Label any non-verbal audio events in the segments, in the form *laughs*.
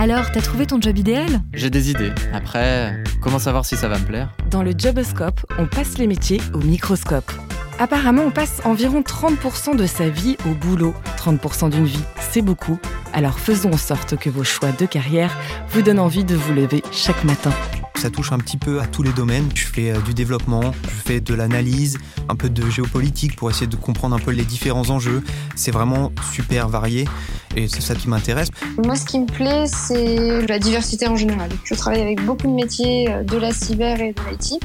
Alors, t'as trouvé ton job idéal J'ai des idées. Après, comment savoir si ça va me plaire Dans le Joboscope, on passe les métiers au microscope. Apparemment, on passe environ 30% de sa vie au boulot. 30% d'une vie, c'est beaucoup. Alors faisons en sorte que vos choix de carrière vous donnent envie de vous lever chaque matin. Ça touche un petit peu à tous les domaines. Je fais euh, du développement, je fais de l'analyse, un peu de géopolitique pour essayer de comprendre un peu les différents enjeux. C'est vraiment super varié et c'est ça qui m'intéresse. Moi, ce qui me plaît, c'est la diversité en général. Je travaille avec beaucoup de métiers euh, de la cyber et de l'IT.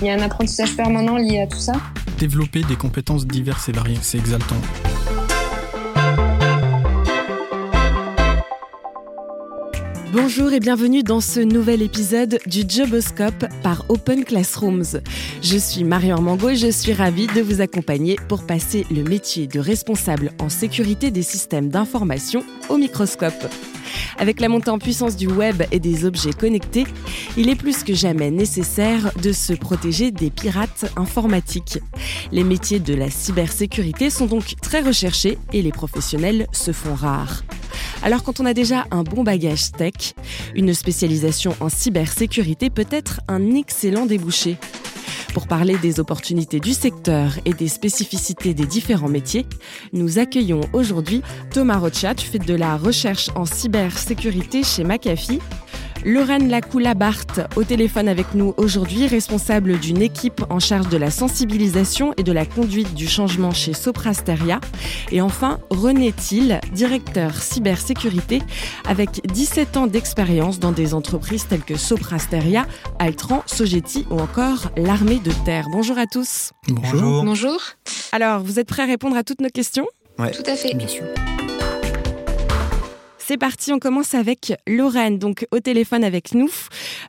Il y a un apprentissage permanent lié à tout ça. Développer des compétences diverses et variées, c'est exaltant. Bonjour et bienvenue dans ce nouvel épisode du Joboscope par Open Classrooms. Je suis Marion Armango et je suis ravie de vous accompagner pour passer le métier de responsable en sécurité des systèmes d'information au microscope. Avec la montée en puissance du web et des objets connectés, il est plus que jamais nécessaire de se protéger des pirates informatiques. Les métiers de la cybersécurité sont donc très recherchés et les professionnels se font rares. Alors quand on a déjà un bon bagage tech, une spécialisation en cybersécurité peut être un excellent débouché. Pour parler des opportunités du secteur et des spécificités des différents métiers, nous accueillons aujourd'hui Thomas Rocha. Tu fais de la recherche en cybersécurité chez McAfee. Lorraine Lacoula-Barthes au téléphone avec nous aujourd'hui, responsable d'une équipe en charge de la sensibilisation et de la conduite du changement chez Soprasteria. Et enfin, René Thiel, directeur cybersécurité avec 17 ans d'expérience dans des entreprises telles que Soprasteria, Altran, Sogeti ou encore l'armée de terre. Bonjour à tous. Bonjour. Bonjour. Alors, vous êtes prêts à répondre à toutes nos questions? Ouais. Tout à fait. Bien sûr. C'est parti, on commence avec Lorraine, donc au téléphone avec nous.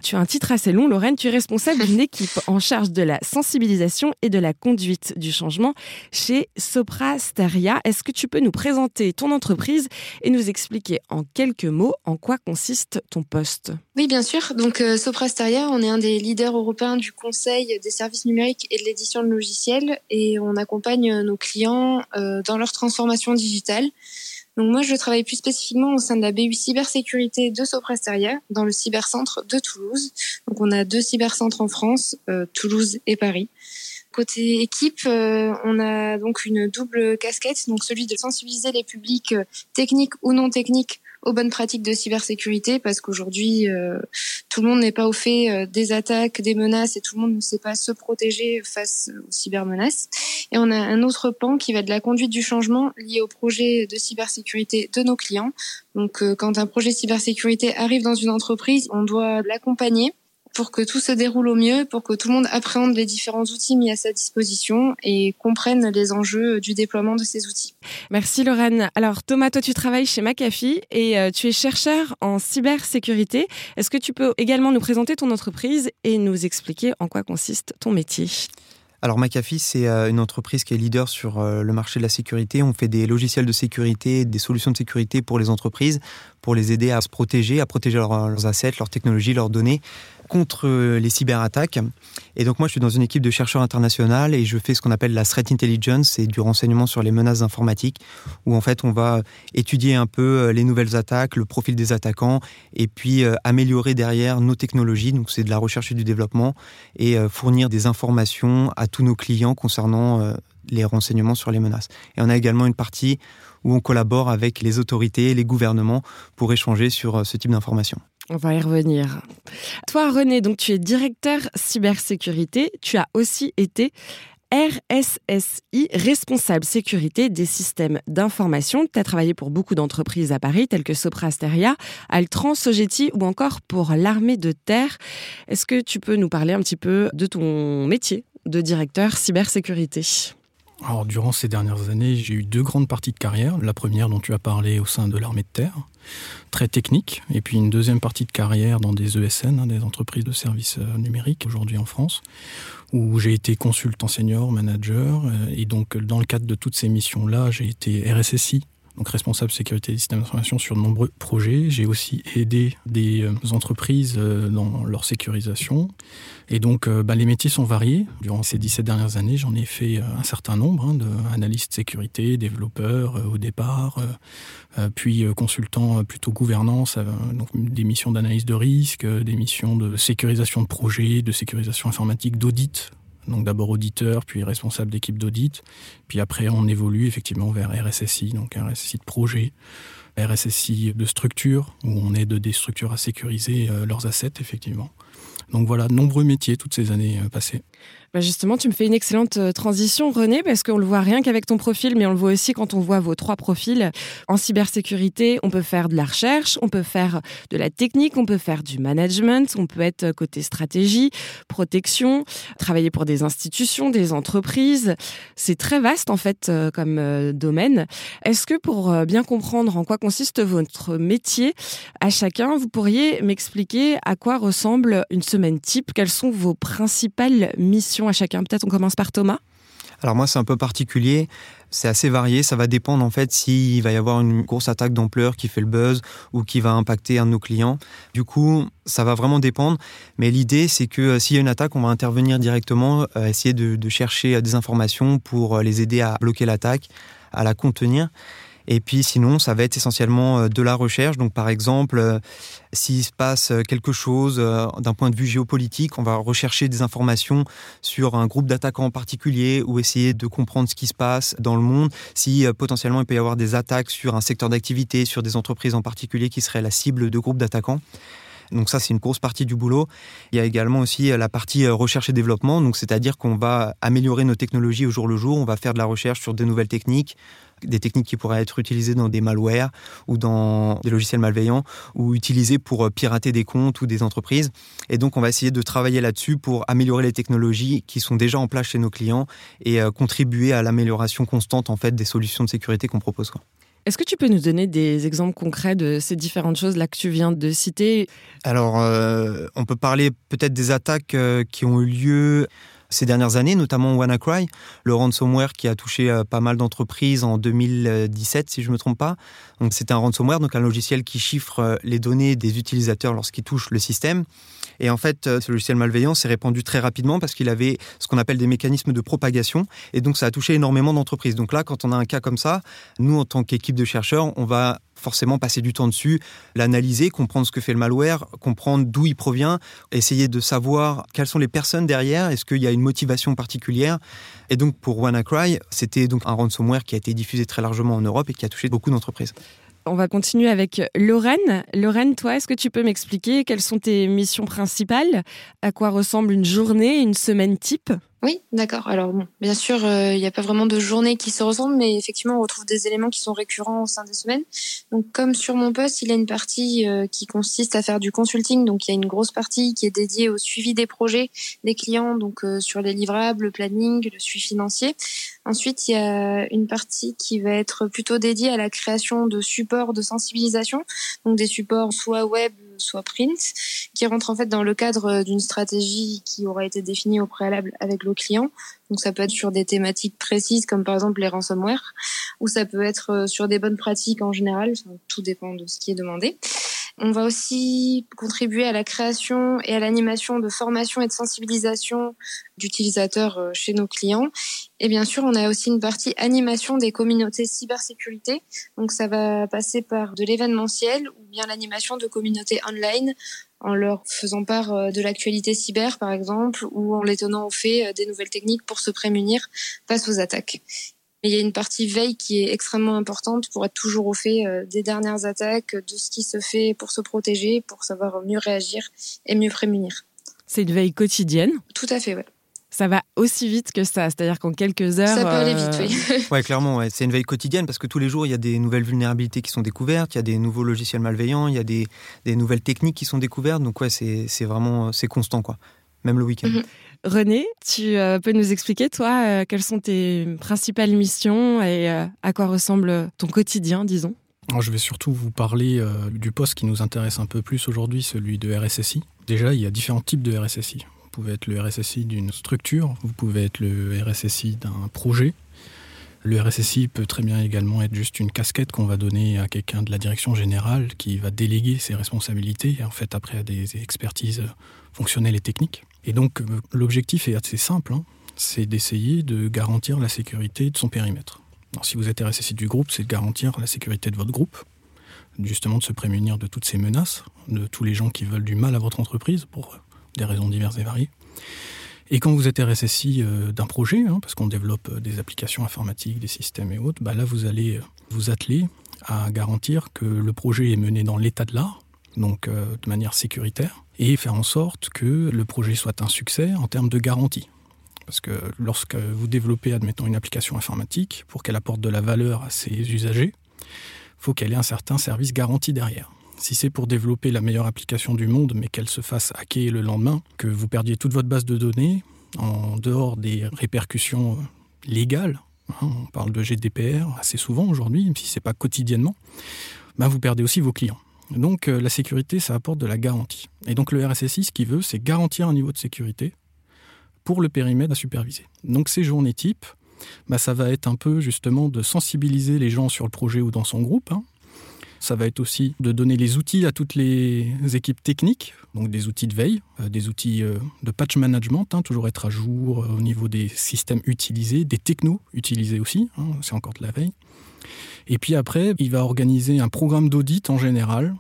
Tu as un titre assez long, Lorraine, tu es responsable d'une *laughs* équipe en charge de la sensibilisation et de la conduite du changement chez Sopra Steria. Est-ce que tu peux nous présenter ton entreprise et nous expliquer en quelques mots en quoi consiste ton poste? Oui, bien sûr. Donc, euh, Soprasteria, on est un des leaders européens du conseil des services numériques et de l'édition de logiciels et on accompagne nos clients euh, dans leur transformation digitale. Donc moi, je travaille plus spécifiquement au sein de la BU cybersécurité de Soprasteria, dans le cybercentre de Toulouse. Donc on a deux cybercentres en France, euh, Toulouse et Paris. Côté équipe, euh, on a donc une double casquette, donc celui de sensibiliser les publics euh, techniques ou non techniques aux bonnes pratiques de cybersécurité, parce qu'aujourd'hui, euh, tout le monde n'est pas au fait euh, des attaques, des menaces, et tout le monde ne sait pas se protéger face aux cybermenaces. Et on a un autre pan qui va de la conduite du changement lié au projet de cybersécurité de nos clients. Donc, euh, quand un projet cybersécurité arrive dans une entreprise, on doit l'accompagner pour que tout se déroule au mieux, pour que tout le monde appréhende les différents outils mis à sa disposition et comprenne les enjeux du déploiement de ces outils. Merci Lorraine. Alors Thomas, toi tu travailles chez McAfee et euh, tu es chercheur en cybersécurité. Est-ce que tu peux également nous présenter ton entreprise et nous expliquer en quoi consiste ton métier? Alors McAfee, c'est euh, une entreprise qui est leader sur euh, le marché de la sécurité. On fait des logiciels de sécurité, des solutions de sécurité pour les entreprises, pour les aider à se protéger, à protéger leurs, assets, leurs technologies, leurs données contre euh, les cyberattaques. Et donc moi, je suis dans une équipe de chercheurs internationaux et je fais ce qu'on appelle la threat intelligence, c'est du renseignement sur les menaces informatiques, où en fait on va étudier un peu euh, les nouvelles attaques, le profil des attaquants, et puis euh, améliorer derrière nos technologies. Donc c'est de la recherche et du développement et fournir des informations à tous nos clients concernant les renseignements sur les menaces. Et on a également une partie où on collabore avec les autorités, les gouvernements pour échanger sur euh, ce type d'informations. On va y revenir. Toi René, donc tu es directeur cybersécurité, tu as aussi été RSSI, responsable sécurité des systèmes d'information. Tu as travaillé pour beaucoup d'entreprises à Paris, telles que Soprasteria, Altran, Sogeti ou encore pour l'armée de terre. Est-ce que tu peux nous parler un petit peu de ton métier de directeur cybersécurité? Alors, durant ces dernières années, j'ai eu deux grandes parties de carrière. La première dont tu as parlé au sein de l'armée de terre, très technique, et puis une deuxième partie de carrière dans des ESN, hein, des entreprises de services euh, numériques aujourd'hui en France, où j'ai été consultant senior, manager, euh, et donc dans le cadre de toutes ces missions-là, j'ai été RSSI donc responsable sécurité des systèmes d'information sur de nombreux projets. J'ai aussi aidé des euh, entreprises euh, dans leur sécurisation. Et donc, euh, bah, les métiers sont variés. Durant ces 17 dernières années, j'en ai fait un certain nombre, hein, d'analystes sécurité, développeurs au départ, puis consultants plutôt gouvernance, donc des missions d'analyse de risque, des missions de sécurisation de projets, de sécurisation informatique, d'audit donc d'abord auditeur, puis responsable d'équipe d'audit. Puis après, on évolue effectivement vers RSSI, donc RSSI de projet, RSSI de structure, où on aide des structures à sécuriser euh, leurs assets, effectivement. Donc voilà, nombreux métiers toutes ces années euh, passées. Bah, justement, tu me fais une excellente euh, transition, René, parce qu'on le voit rien qu'avec ton profil, mais on le voit aussi quand on voit vos trois profils. En cybersécurité, on peut faire de la recherche, on peut faire de la technique, on peut faire du management, on peut être côté stratégie, protection, travailler pour des institutions, des entreprises. C'est très vaste, en fait, euh, comme euh, domaine. Est-ce que pour bien comprendre en quoi consiste votre métier, à chacun, vous pourriez m'expliquer à quoi ressemble une semaine type? Quelles sont vos principales missions? À chacun. Peut-être on commence par Thomas. Alors moi c'est un peu particulier, c'est assez varié, ça va dépendre en fait s'il va y avoir une grosse attaque d'ampleur qui fait le buzz ou qui va impacter un de nos clients. Du coup, ça va vraiment dépendre, mais l'idée c'est que euh, s'il y a une attaque, on va intervenir directement, euh, essayer de, chercher euh, des informations pour les aider à bloquer l'attaque, à la contenir. Et puis sinon, ça va être essentiellement euh, de la recherche. Donc par exemple, euh, s'il se passe euh, quelque chose d'un point de vue géopolitique, on va rechercher des informations sur un groupe d'attaquants en particulier ou essayer de comprendre ce qui se passe dans le monde. Si potentiellement il peut y avoir des attaques sur un secteur d'activité, sur des entreprises en particulier qui seraient la cible de groupes d'attaquants. Donc ça, c'est une grosse partie du boulot. Il y a également aussi la partie recherche et développement. Donc c'est-à-dire qu'on va améliorer nos technologies au jour le jour. On va faire de la recherche sur des nouvelles techniques, des techniques qui pourraient être utilisées dans des malwares ou dans des logiciels malveillants ou utilisées pour euh, pirater des comptes ou des entreprises. Et donc, on va essayer de travailler là-dessus pour améliorer les technologies qui sont déjà en place chez nos clients et euh, contribuer à l'amélioration constante en fait des solutions de sécurité qu'on propose. Est-ce que tu peux nous donner des exemples concrets de ces différentes choses là que tu viens de citer? Alors, euh, on peut parler peut-être des attaques qui ont eu lieu ces dernières années, notamment WannaCry, le ransomware qui a touché euh, pas mal d'entreprises en 2017, si je ne me trompe pas. Donc, c'est un ransomware, donc un logiciel qui chiffre euh, les données des utilisateurs lorsqu'ils touchent le système. Et en fait, euh, ce logiciel malveillant s'est répandu très rapidement parce qu'il avait ce qu'on appelle des mécanismes de propagation. Et donc, ça a touché énormément d'entreprises. Donc là, quand on a un cas comme ça, nous, en tant qu'équipe de chercheurs, on va forcément passer du temps dessus, l'analyser, comprendre ce que fait le malware, comprendre d'où il provient, essayer de savoir quelles sont les personnes derrière, est-ce qu'il y a une motivation particulière. Et donc pour WannaCry, c'était donc un ransomware qui a été diffusé très largement en Europe et qui a touché beaucoup d'entreprises. On va continuer avec Lorraine. Lorraine, toi, est-ce que tu peux m'expliquer quelles sont tes missions principales? À quoi ressemble une journée, une semaine type? Oui, d'accord. Alors bon, bien sûr, euh, il n'y a pas vraiment de journée qui se ressemble, mais effectivement, on retrouve des éléments qui sont récurrents au sein des semaines. Donc, comme sur mon poste, il y a une partie euh, qui consiste à faire du consulting. Donc, il y a une grosse partie qui est dédiée au suivi des projets des clients, donc euh, sur les livrables, le planning, le suivi financier. Ensuite, il y a une partie qui va être plutôt dédiée à la création de supports de sensibilisation, donc des supports soit web, soit print, qui rentre en fait dans le cadre d'une stratégie qui aura été définie au préalable avec le client. Donc ça peut être sur des thématiques précises comme par exemple les ransomware, ou ça peut être euh, sur des bonnes pratiques en général. tout dépend de ce qui est demandé. On va aussi contribuer à la création et à l'animation de formations et de sensibilisation d'utilisateurs euh, chez nos clients. Et bien sûr, on a aussi une partie animation des communautés cybersécurité. Donc ça va passer par de l'événementiel ou bien l'animation de communautés online en leur faisant part euh, de l'actualité cyber, par exemple, ou en les tenant au fait euh, des nouvelles techniques pour se prémunir face aux attaques. Mais il y a une partie veille qui est extrêmement importante pour être toujours au fait euh, des dernières attaques, de ce qui se fait pour se protéger, pour savoir mieux réagir et mieux prémunir. C'est une veille quotidienne Tout à fait, ouais. Ça va aussi vite que ça, c'est-à-dire qu'en quelques heures. Ça peut aller vite, oui. Euh, *laughs* ouais, clairement, c'est une veille quotidienne parce que tous les jours, il y a des nouvelles vulnérabilités qui sont découvertes, il y a des nouveaux logiciels malveillants, il y a des, des nouvelles techniques qui sont découvertes. Donc, ouais, c'est vraiment c'est constant, quoi. Même le week-end. Mhm. René, tu euh, peux nous expliquer, toi, euh, quelles sont tes principales missions et euh, à quoi ressemble ton quotidien, disons? Je vais surtout vous parler du poste qui nous intéresse un peu plus aujourd'hui, celui de RSSI. Déjà, il y a différents types de RSSI. Vous pouvez être le RSSI d'une structure, vous pouvez être le RSSI d'un projet, Le RSSI peut très bien également être juste une casquette qu'on va donner à quelqu'un de la direction générale qui va déléguer ses responsabilités, en fait après à des expertises fonctionnelles et techniques. Et donc l'objectif est assez simple, hein. c'est d'essayer de garantir la sécurité de son périmètre. Si vous êtes RSSI du groupe, c'est de garantir la sécurité de votre groupe, justement de se prémunir de toutes ces menaces, de tous les gens qui veulent du mal à votre entreprise pour des raisons diverses et variées. Et quand vous êtes RSSI euh, d'un projet, hein, parce qu'on développe euh, des applications informatiques, des systèmes et autres, bah là vous allez euh, vous atteler à garantir que le projet est mené dans l'état de l'art, donc de manière sécuritaire, et faire en sorte que le projet soit un succès en termes de garantie. Parce que lorsque vous développez, admettons, une application informatique, pour qu'elle apporte de la valeur à ses usagers, il faut qu'elle ait un certain service garanti derrière. Si c'est pour développer la meilleure application du monde, mais qu'elle se fasse hacker le lendemain, que vous perdiez toute votre base de données, en dehors des répercussions légales, hein, on parle de GDPR assez souvent aujourd'hui, même si ce n'est pas quotidiennement, ben vous perdez aussi vos clients. Donc euh, la sécurité, ça apporte de la garantie. Et donc le RSSI, ce qu'il veut, c'est garantir un niveau de sécurité pour le périmètre à superviser. Donc ces journées types, ben, ça va être un peu justement de sensibiliser les gens sur le projet ou dans son groupe, hein, ça va être aussi de donner les outils à toutes les équipes techniques, donc des outils de veille, euh, des outils euh, de patch management, hein, toujours être à jour euh, au niveau des systèmes utilisés, des technos utilisés aussi, hein, c'est encore de la veille. Et puis après, il va organiser un programme d'audit en général,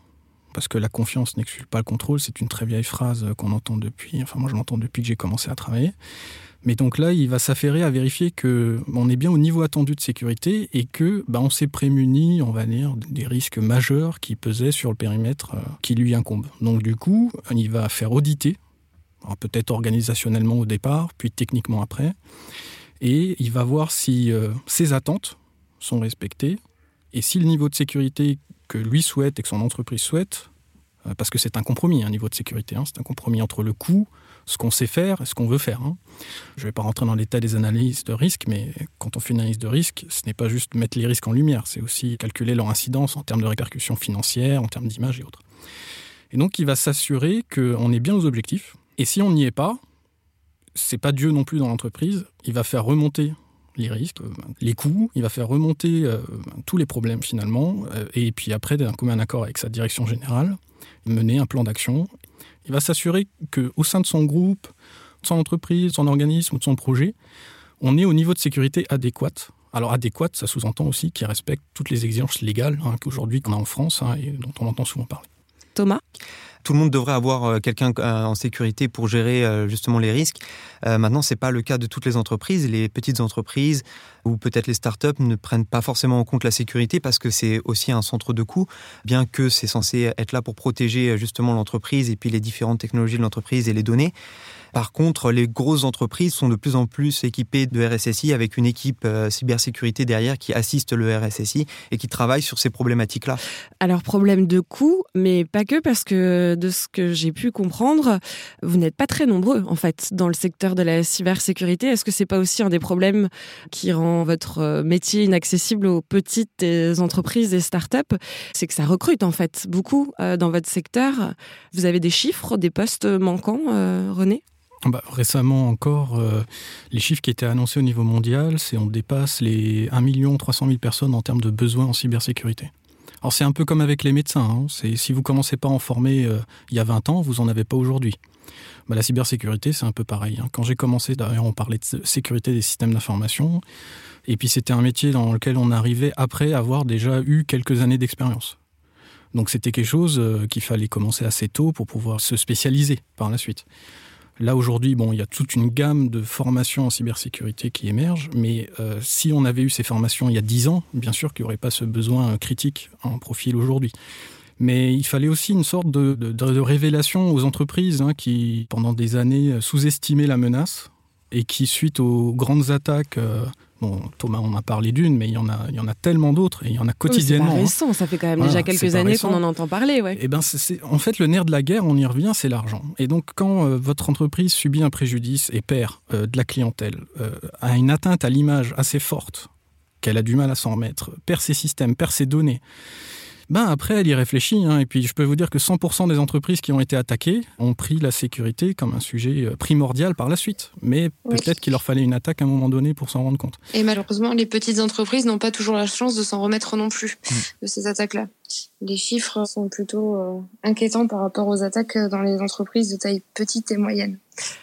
parce que la confiance n'exclut pas le contrôle, c'est une très vieille phrase qu'on entend depuis, enfin moi je l'entends depuis que j'ai commencé à travailler. Mais donc là, il va s'affairer à vérifier que on est bien au niveau attendu de sécurité et que bah, on s'est prémuni, on va dire, des risques majeurs qui pesaient sur le périmètre euh, qui lui incombe. Donc du coup, il va faire auditer, peut-être organisationnellement au départ, puis techniquement après, et il va voir si euh, ses attentes sont respectées et si le niveau de sécurité que lui souhaite et que son entreprise souhaite, euh, parce que c'est un compromis, un niveau de sécurité, hein, c'est un compromis entre le coût, ce qu'on sait faire et ce qu'on veut faire. Hein. Je ne vais pas rentrer dans l'état des analyses de risque, mais quand on fait une analyse de risque, ce n'est pas juste mettre les risques en lumière, c'est aussi calculer leur incidence en termes de répercussions financières, en termes d'image et autres. Et donc, il va s'assurer qu'on est bien aux objectifs. Et si on n'y est pas, c'est pas Dieu non plus dans l'entreprise. Il va faire remonter les risques, euh, les coûts, il va faire remonter euh, tous les problèmes finalement, euh, et puis après, d'un commun accord avec sa direction générale, mener un plan d'action il va s'assurer qu'au sein de son groupe, de son entreprise, de son organisme ou de son projet, on est au niveau de sécurité adéquat. Alors adéquat, ça sous-entend aussi qu'il respecte toutes les exigences légales hein, qu'aujourd'hui qu'on a en France hein, et dont on entend souvent parler. Thomas tout le monde devrait avoir euh, quelqu'un euh, en sécurité pour gérer euh, justement les risques. Maintenant, c'est pas le cas de toutes les entreprises. Les petites entreprises ou peut-être les startups ne prennent pas forcément en compte la sécurité parce que c'est aussi un centre de coût, bien que c'est censé être là pour protéger justement l'entreprise et puis les différentes technologies de l'entreprise et les données. Par contre, les grosses entreprises sont de plus en plus équipées de RSSI avec une équipe euh, cybersécurité derrière qui assiste le RSSI et qui travaille sur ces problématiques-là. Alors, problème de coût, mais pas que parce que de ce que j'ai pu comprendre, vous n'êtes pas très nombreux en fait dans le secteur de la cybersécurité. Est-ce que c'est pas aussi un des problèmes qui rend votre euh, métier inaccessible aux petites entreprises et startups C'est que ça recrute en fait beaucoup euh, dans votre secteur. Vous avez des chiffres, des postes manquants, René? Bah, récemment encore, euh, les chiffres qui étaient annoncés au niveau mondial, c'est on dépasse les 1 300 000 personnes en termes de besoins en cybersécurité. Alors c'est un peu comme avec les médecins. Hein. C'est si vous commencez pas à en former euh, il y a 20 ans, vous en avez pas aujourd'hui. Bah, la cybersécurité, c'est un peu pareil. Hein. Quand j'ai commencé, d'ailleurs, on parlait de sécurité des systèmes d'information, et puis c'était un métier dans lequel on arrivait après avoir déjà eu quelques années d'expérience. Donc c'était quelque chose euh, qu'il fallait commencer assez tôt pour pouvoir se spécialiser par la suite. Là aujourd'hui, bon, il y a toute une gamme de formations en cybersécurité qui émergent, mais euh, si on avait eu ces formations il y a 10 ans, bien sûr qu'il n'y aurait pas ce besoin critique en profil aujourd'hui. Mais il fallait aussi une sorte de, révélation aux entreprises hein, qui, pendant des années, sous-estimaient la menace et qui, suite aux grandes attaques euh, Bon, Thomas, on a parlé d'une, mais il y en a, il y en a tellement d'autres et il y en a quotidiennement. c'est hein. récent, ça fait quand même déjà quelques années qu'on en entend parler. Ouais. Et eh ben, c'est, en fait, le nerf de la guerre, on y revient, c'est l'argent. Et donc, quand euh, votre entreprise subit un préjudice et perd euh, de la clientèle, euh, a une atteinte à l'image assez forte, qu'elle a du mal à s'en remettre, perd ses systèmes, perd ses données, ben après, elle y réfléchit. Hein, et puis, je peux vous dire que 100% des entreprises qui ont été attaquées ont pris la sécurité comme un sujet euh, primordial par la suite. Mais peut-être qu'il leur fallait une attaque à un moment donné pour s'en rendre compte. Et malheureusement, les petites entreprises n'ont pas toujours la chance de s'en remettre non plus mm. de ces attaques-là. Les chiffres sont plutôt euh, inquiétants par rapport aux attaques dans les entreprises de taille petite et moyenne.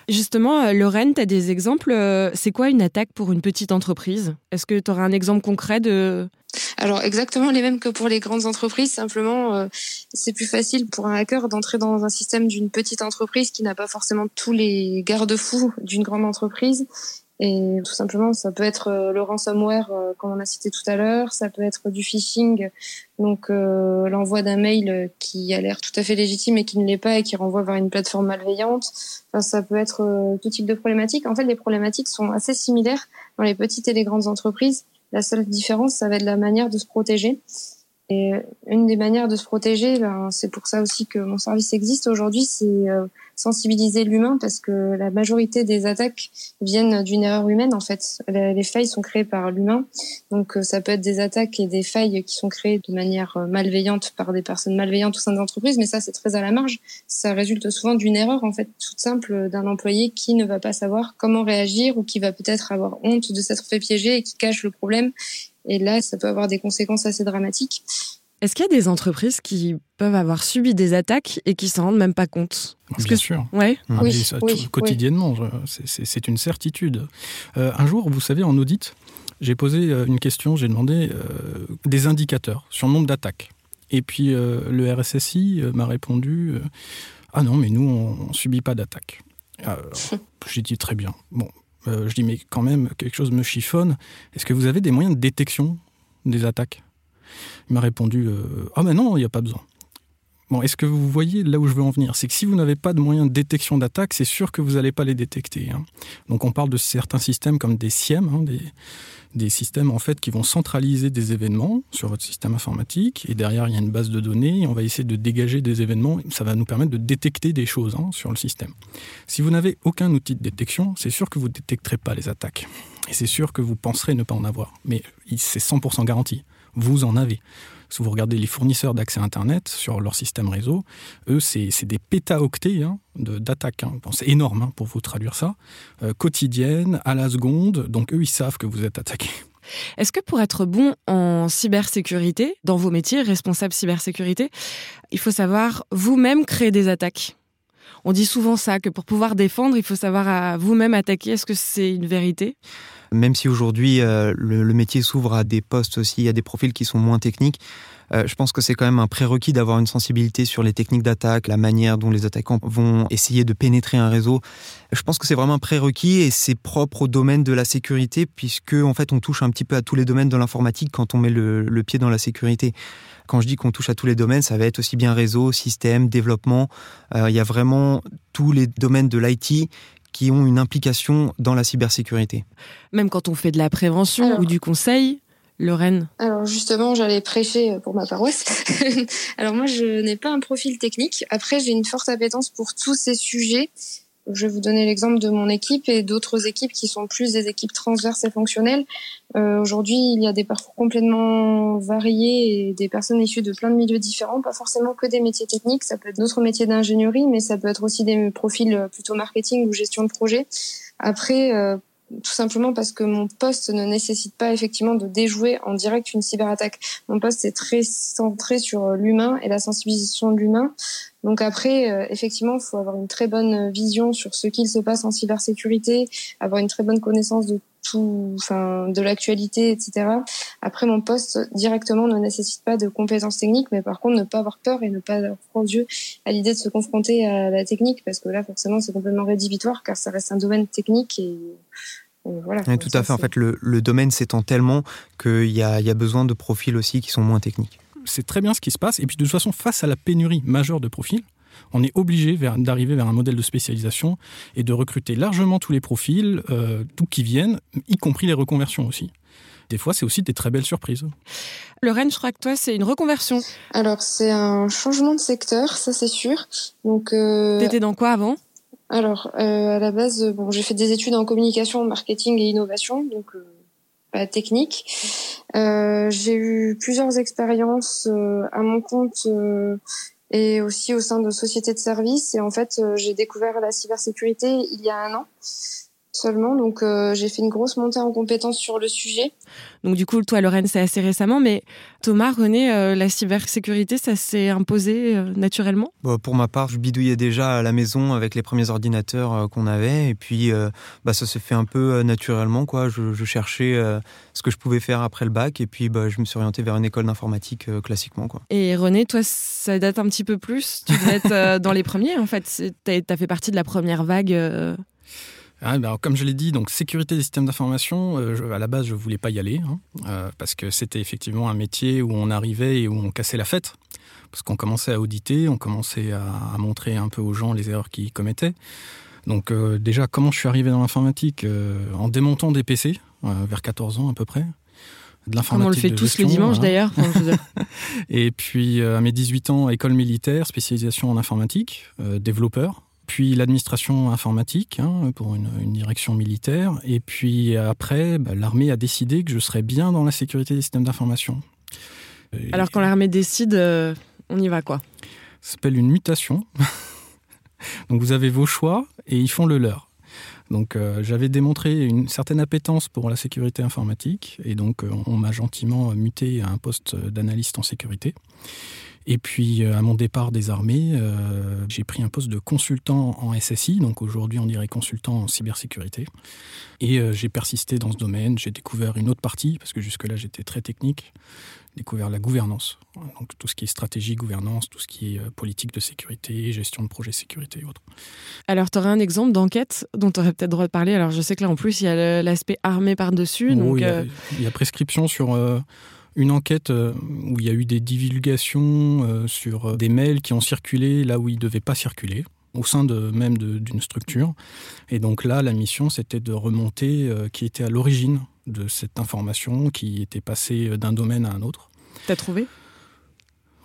Justement, euh, Lorraine, tu as des exemples. C'est quoi une attaque pour une petite entreprise? Est-ce que tu auras un exemple concret de, alors exactement les mêmes que pour les grandes entreprises, simplement euh, c'est plus facile pour un hacker d'entrer dans un système d'une petite entreprise qui n'a pas forcément tous les garde-fous d'une grande entreprise. Et tout simplement, ça peut être euh, le ransomware, euh, comme on a cité tout à l'heure, ça peut être du phishing, donc l'envoi d'un mail qui a l'air tout à fait légitime et qui ne l'est pas et qui renvoie vers une plateforme malveillante. Enfin, ça peut être tout type de problématiques. En fait, les problématiques sont assez similaires dans les petites et les grandes entreprises. La seule différence, ça va être la manière de se protéger. Et une des manières de se protéger, ben, c'est pour ça aussi que mon service existe aujourd'hui, c'est euh, sensibiliser l'humain parce que la majorité des attaques viennent d'une erreur humaine en fait. Les failles sont créées par l'humain, donc euh, ça peut être des attaques et des failles qui sont créées de manière euh, malveillante par des personnes malveillantes au sein des entreprises, mais ça c'est très à la marge. Ça résulte souvent d'une erreur en fait toute simple d'un employé qui ne va pas savoir comment réagir ou qui va peut-être avoir honte de s'être fait piéger et qui cache le problème et là, ça peut avoir des conséquences assez dramatiques. Est-ce qu'il y a des entreprises qui peuvent avoir subi des attaques et qui s'en rendent même pas compte Bien sûr. Ouais. oui, quotidiennement, c'est une certitude. Euh, un jour, vous savez, en audit, j'ai posé euh, une question, j'ai demandé euh, des indicateurs sur le nombre d'attaques. Et puis le RSSI m'a répondu Ah non, mais nous, on, ne subit pas d'attaques. *laughs* j'ai dit très bien. Bon, je dis, mais quand même, quelque chose me chiffonne. Est-ce que vous avez des moyens de détection des attaques? Il m'a répondu, euh, ah ben non, il n'y a pas besoin. Bon, est-ce que vous voyez là où je veux en venir? C'est que si vous n'avez pas de moyens de détection d'attaque, c'est sûr que vous n'allez pas les détecter. Hein. Donc on parle de certains systèmes comme des SIEM, hein, des, des systèmes en fait qui vont centraliser des événements sur votre système informatique et derrière il y a une base de données on va essayer de dégager des événements. Ça va nous permettre de détecter des choses hein, sur le système. Si vous n'avez aucun outil de détection, c'est sûr que vous ne détecterez pas les attaques et c'est sûr que vous penserez ne pas en avoir. Mais c'est 100% garanti. Vous en avez. Si vous regardez les fournisseurs d'accès Internet sur leur système réseau, eux, c'est des pétaoctets hein, d'attaques. Hein. c'est énorme hein, pour vous traduire ça. Euh, quotidienne, à la seconde. Donc eux, ils savent que vous êtes attaqué. Est-ce que pour être bon en cybersécurité, dans vos métiers, responsable cybersécurité, il faut savoir vous-même créer des attaques? On dit souvent ça, que pour pouvoir défendre, il faut savoir vous-même attaquer. Est-ce que c'est une vérité? Même si aujourd'hui euh, le, métier s'ouvre à des postes aussi, à des profils qui sont moins techniques, euh, je pense que c'est quand même un prérequis d'avoir une sensibilité sur les techniques d'attaque, la manière dont les attaquants vont essayer de pénétrer un réseau. Je pense que c'est vraiment un prérequis et c'est propre au domaine de la sécurité puisque en fait on touche un petit peu à tous les domaines de l'informatique quand on met le, pied dans la sécurité. Quand je dis qu'on touche à tous les domaines, ça va être aussi bien réseau, système, développement. Euh, il y a vraiment tous les domaines de l'IT qui ont une implication dans la cybersécurité. Même quand on fait de la prévention ou du conseil, Lorraine Alors justement, j'allais prêcher pour ma paroisse. *laughs* Alors moi, je n'ai pas un profil technique. Après, j'ai une forte appétence pour tous ces sujets je vais vous donner l'exemple de mon équipe et d'autres équipes qui sont plus des équipes transverses et fonctionnelles. Euh, Aujourd'hui, il y a des parcours complètement variés et des personnes issues de plein de milieux différents, pas forcément que des métiers techniques, ça peut être d'autres métiers d'ingénierie, mais ça peut être aussi des profils plutôt marketing ou gestion de projet. Après, euh, tout simplement parce que mon poste ne nécessite pas effectivement de déjouer en direct une cyberattaque. Mon poste est très centré sur l'humain et la sensibilisation de l'humain. Donc après, euh, effectivement, il faut avoir une très bonne vision sur ce qu'il se passe en cybersécurité, avoir une très bonne connaissance de tout, enfin, de l'actualité, etc. Après, mon poste directement ne nécessite pas de compétences techniques, mais par contre, ne pas avoir peur et ne pas avoir froid aux yeux à l'idée de se confronter à la technique, parce que là, forcément, c'est complètement rédhibitoire, car ça reste un domaine technique et voilà, tout à fait. En fait, le, le domaine s'étend tellement qu'il y a, y a besoin de profils aussi qui sont moins techniques c'est très bien ce qui se passe. Et puis de toute façon, face à la pénurie majeure de profils, on est obligé d'arriver vers un modèle de spécialisation et de recruter largement tous les profils, euh, tout qui viennent, y compris les reconversions aussi. Des fois, c'est aussi des très belles surprises. Lorraine, je crois que toi, c'est une reconversion. Alors, c'est un changement de secteur, ça c'est sûr. Donc, euh... T'étais dans quoi avant? Alors, euh, à la base, bon, j'ai fait des études en communication, marketing et innovation, donc euh, technique. j'ai eu plusieurs expériences à mon compte et aussi au sein de sociétés de services. Et en fait, j'ai découvert la cybersécurité il y a un an seulement. Donc euh, j'ai fait une grosse montée en compétences sur le sujet. Donc du coup, toi, Lorraine, c'est assez récemment, mais Thomas, René, euh, la cybersécurité, ça s'est imposé euh, naturellement? Bah, Pour ma part, je bidouillais déjà à la maison avec les premiers ordinateurs qu'on avait, et puis bah, ça s'est fait un peu naturellement. Quoi. Je, cherchais ce que je pouvais faire après le bac, et puis bah, je me suis orienté vers une école d'informatique classiquement. Quoi. Et René, toi, ça date un petit peu plus? Tu devais être dans les premiers, en fait. Tu as fait partie de la première vague ah, ben, comme je l'ai dit, donc sécurité des systèmes d'information, euh, à la base, je ne voulais pas y aller, hein, euh, parce que c'était effectivement un métier où on arrivait et où on cassait la fête, parce qu'on commençait à auditer, on commençait à, montrer un peu aux gens les erreurs qu'ils commettaient. Donc euh, déjà, comment je suis arrivé dans l'informatique En démontant des PC, vers 14 ans à peu près. De l'informatique on le fait tous le dimanche d'ailleurs. *laughs* et puis à mes 18 ans, école militaire, spécialisation en informatique, développeur puis l'administration informatique hein, pour une, direction militaire. Et puis après, bah, l'armée a décidé que je serais bien dans la sécurité des systèmes d'information. Alors quand l'armée décide, euh, on y va quoi Ça s'appelle une mutation. *laughs* Donc vous avez vos choix et ils font le leur. Donc euh, j'avais démontré une certaine appétence pour la sécurité informatique et donc euh, on m'a gentiment muté à un poste d'analyste en sécurité. Et puis, euh, à mon départ des armées, euh, j'ai pris un poste de consultant en SSI, donc aujourd'hui on dirait consultant en cybersécurité. Et euh, j'ai persisté dans ce domaine, j'ai découvert une autre partie, parce que jusque-là j'étais très technique, découvert la gouvernance, donc tout ce qui est stratégie, gouvernance, tout ce qui est politique de sécurité, gestion de projets sécurité et autres. Alors, tu aurais un exemple d'enquête dont tu aurais peut-être droit de parler? Alors, je sais que là en plus, il y a l'aspect armé par-dessus. Oh, il, y a, prescription sur une enquête euh, où il y a eu des divulgations euh, sur euh, des mails qui ont circulé là où ils ne devaient pas circuler au sein de, même d'une structure. Et donc là, la mission, c'était de remonter qui était à l'origine de cette information qui était passée d'un domaine à un autre. T'as trouvé?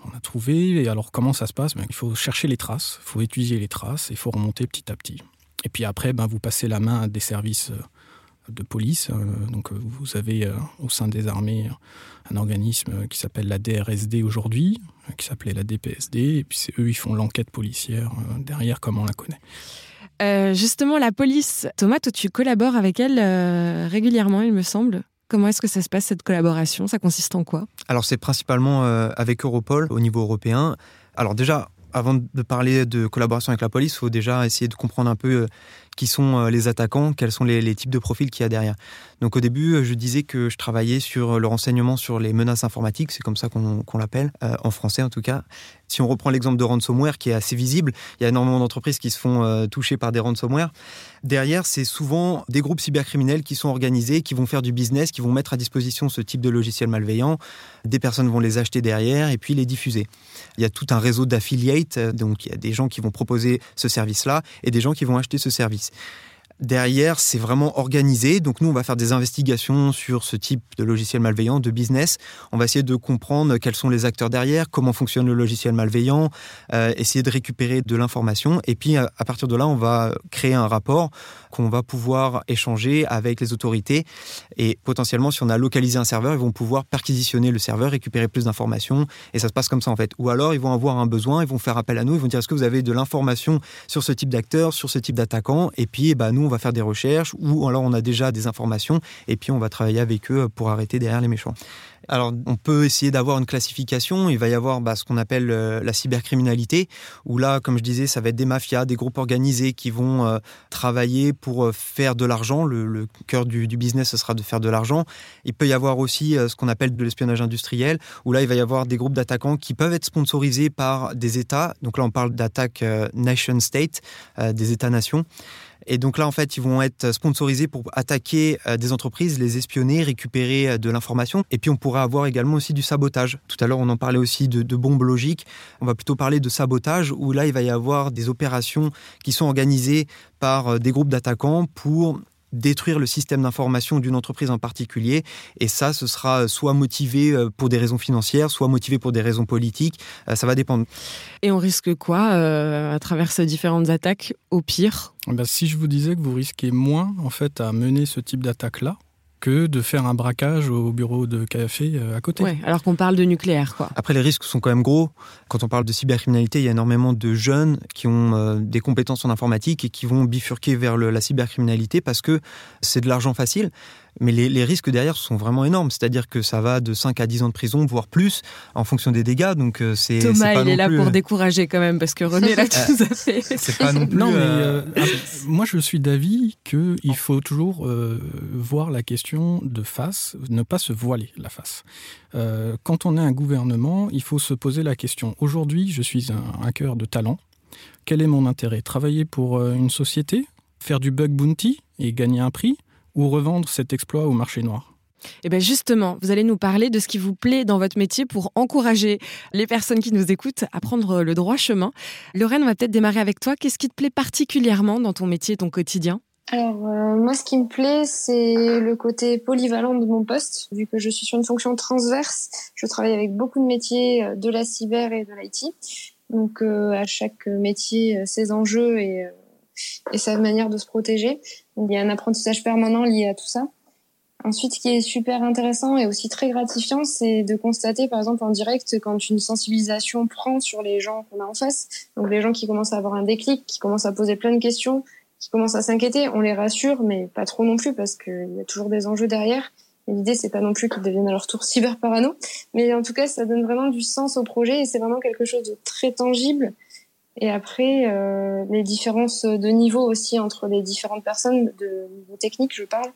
On a trouvé. Et alors, comment ça se passe? Ben, Il faut chercher les traces, il faut étudier les traces, il faut remonter petit à petit. Et puis après, ben, vous passez la main à des services de police. Euh, donc euh, vous avez euh, au sein des armées un organisme qui s'appelle la DRSD aujourd'hui, qui s'appelait la DPSD, et puis c'est eux, ils font l'enquête policière derrière comme on la connaît. justement, la police, Thomas, toi tu collabores avec elle régulièrement, il me semble. Comment est-ce que ça se passe cette collaboration? Ça consiste en quoi? Alors c'est principalement avec Europol au niveau européen. Alors déjà, avant de parler de collaboration avec la police, il faut déjà essayer de comprendre un peu qui sont euh, les attaquants, quels sont les, types de profils qu'il y a derrière. Donc au début, euh, je disais que je travaillais sur le renseignement sur les menaces informatiques, c'est comme ça qu'on l'appelle, euh, en français en tout cas. Si on reprend l'exemple de ransomware qui est assez visible, il y a énormément d'entreprises qui se font toucher par des ransomware. Derrière, c'est souvent des groupes cybercriminels qui sont organisés, qui vont faire du business, qui vont mettre à disposition ce type de logiciel malveillant. Des personnes vont les acheter derrière et puis les diffuser. Il y a tout un réseau d'affiliates, donc il y a des gens qui vont proposer ce service-là et des gens qui vont acheter ce service. these Derrière, c'est vraiment organisé. Donc nous, on va faire des investigations sur ce type de logiciel malveillant, de business. On va essayer de comprendre quels sont les acteurs derrière, comment fonctionne le logiciel malveillant, euh, essayer de récupérer de l'information. Et puis, à partir de là, on va créer un rapport qu'on va pouvoir échanger avec les autorités. Et potentiellement, si on a localisé un serveur, ils vont pouvoir perquisitionner le serveur, récupérer plus d'informations. Et ça se passe comme ça, en fait. Ou alors, ils vont avoir un besoin, ils vont faire appel à nous, ils vont dire est-ce que vous avez de l'information sur ce type d'acteur, sur ce type d'attaquant Et puis, bah, nous, on va faire des recherches, ou alors on a déjà des informations, et puis on va travailler avec eux pour arrêter derrière les méchants. Alors, on peut essayer d'avoir une classification. Il va y avoir bah, ce qu'on appelle euh, la cybercriminalité, où là, comme je disais, ça va être des mafias, des groupes organisés qui vont euh, travailler pour euh, faire de l'argent. Le, cœur du, business, ce sera de faire de l'argent. Il peut y avoir aussi ce qu'on appelle de l'espionnage industriel, où là, il va y avoir des groupes d'attaquants qui peuvent être sponsorisés par des États. Donc là, on parle d'attaques nation-state, des États-nations. Et donc là, en fait, ils vont être sponsorisés pour attaquer euh, des entreprises, les espionner, récupérer euh, de l'information. Et puis, on pourrait avoir également aussi du sabotage. Tout à l'heure, on en parlait aussi de, bombes logiques. On va plutôt parler de sabotage, où là, il va y avoir des opérations qui sont organisées par euh, des groupes d'attaquants pour détruire le système d'information d'une entreprise en particulier. Et ça, ce sera soit motivé euh, pour des raisons financières, soit motivé pour des raisons politiques. Euh, ça va dépendre. Et on risque quoi euh, à travers ces différentes attaques au pire? Eh ben, Si je vous disais que vous risquez moins en fait à mener ce type d'attaque-là que de faire un braquage au bureau de café euh, à côté. Ouais, alors qu'on parle de nucléaire, quoi. Après, les risques sont quand même gros. Quand on parle de cybercriminalité, il y a énormément de jeunes qui ont euh, des compétences en informatique et qui vont bifurquer vers le, la cybercriminalité parce que c'est de l'argent facile. Mais les, les, risques derrière sont vraiment énormes. C'est-à-dire que ça va de 5 à 10 ans de prison, voire plus, en fonction des dégâts. Donc euh, c'est Thomas, pas il non est là plus... pour décourager quand même, parce que René l'a tout à fait. C'est pas non plus. Non, mais euh, euh, moi je suis d'avis qu'il faut toujours euh, voir la question de face, ne pas se voiler la face. Euh, quand on est un gouvernement, il faut se poser la question. Aujourd'hui, je suis un hacker de talent. Quel est mon intérêt? Travailler pour euh, une société? Faire du bug bounty et gagner un prix? Ou revendre cet exploit au marché noir Et bien justement, vous allez nous parler de ce qui vous plaît dans votre métier pour encourager les personnes qui nous écoutent à prendre le droit chemin. Lorraine, on va peut-être démarrer avec toi. Qu'est-ce qui te plaît particulièrement dans ton métier, ton quotidien? Alors, euh, moi, ce qui me plaît, c'est le côté polyvalent de mon poste. Vu que je suis sur une fonction transverse, je travaille avec beaucoup de métiers euh, de la cyber et de l'IT. Donc, euh, à chaque métier, ses enjeux et, euh, et sa manière de se protéger. Il y a un apprentissage permanent lié à tout ça. Ensuite, ce qui est super intéressant et aussi très gratifiant, c'est de constater, par exemple, en direct, quand une sensibilisation prend sur les gens qu'on a en face, donc les gens qui commencent à avoir un déclic, qui commencent à poser plein de questions, qui commencent à s'inquiéter, on les rassure, mais pas trop non plus, parce qu'il y a toujours des enjeux derrière. L'idée, c'est pas non plus qu'ils deviennent à leur tour *laughs* cyber parano, mais en tout cas, ça donne vraiment du sens au projet et c'est vraiment quelque chose de très tangible. Et après, euh, les différences de niveau aussi entre les différentes personnes, de niveau technique, je parle,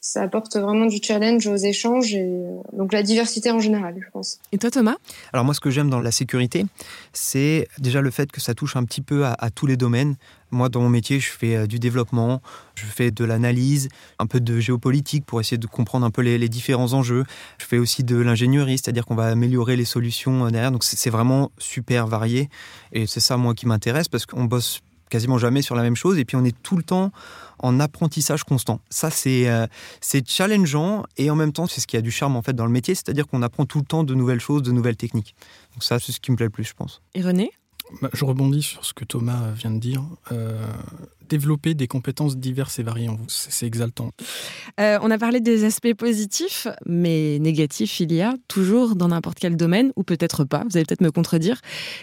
ça apporte vraiment du challenge aux échanges et euh, donc la diversité en général, je pense. Et toi, Thomas? Alors moi, ce que j'aime dans la sécurité, c'est déjà le fait que ça touche un petit peu à, à tous les domaines. Moi, dans mon métier, je fais euh, du développement, je fais de l'analyse, un peu de géopolitique pour essayer de comprendre un peu les, différents enjeux. Je fais aussi de l'ingénierie, c'est-à-dire qu'on va améliorer les solutions euh, derrière. Donc c'est vraiment super varié. Et c'est ça, moi, qui m'intéresse parce qu'on bosse quasiment jamais sur la même chose et puis on est tout le temps en apprentissage constant. Ça c'est euh, c'est challengeant et en même temps c'est ce qui a du charme en fait dans le métier, c'est-à-dire qu'on apprend tout le temps de nouvelles choses, de nouvelles techniques. Donc ça c'est ce qui me plaît le plus, je pense. Et René? Je rebondis sur ce que Thomas vient de dire. Euh, développer des compétences diverses et variées en vous, c'est c'est exaltant. Euh, On a parlé des aspects positifs, mais négatifs, il y a toujours dans n'importe quel domaine, ou peut-être pas, vous allez peut-être me contredire.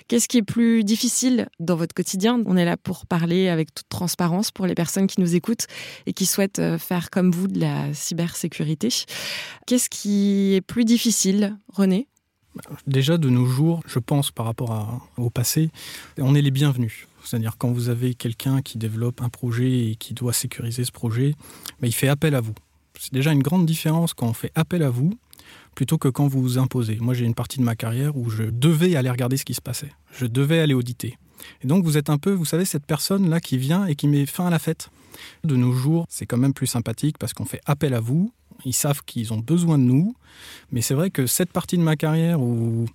Qu'est-ce qui est plus difficile dans votre quotidien? On est là pour parler avec toute transparence pour les personnes qui nous écoutent et qui souhaitent euh, faire comme vous de la cybersécurité. Qu'est-ce qui est plus difficile, René? Déjà, de nos jours, je pense par rapport au passé, on est les bienvenus. C'est-à-dire quand vous avez quelqu'un qui développe un projet et qui doit sécuriser ce projet, bah, il fait appel à vous. C'est déjà une grande différence quand on fait appel à vous plutôt que quand vous vous imposez. Moi, j'ai une partie de ma carrière où je devais aller regarder ce qui se passait. Je devais aller auditer. Et donc, vous êtes un peu, vous savez, cette personne-là qui vient et qui met fin à la fête. De nos jours, c'est quand même plus sympathique parce qu'on fait appel à vous. Ils savent qu'ils ont besoin de nous. Mais c'est vrai que cette partie de ma carrière où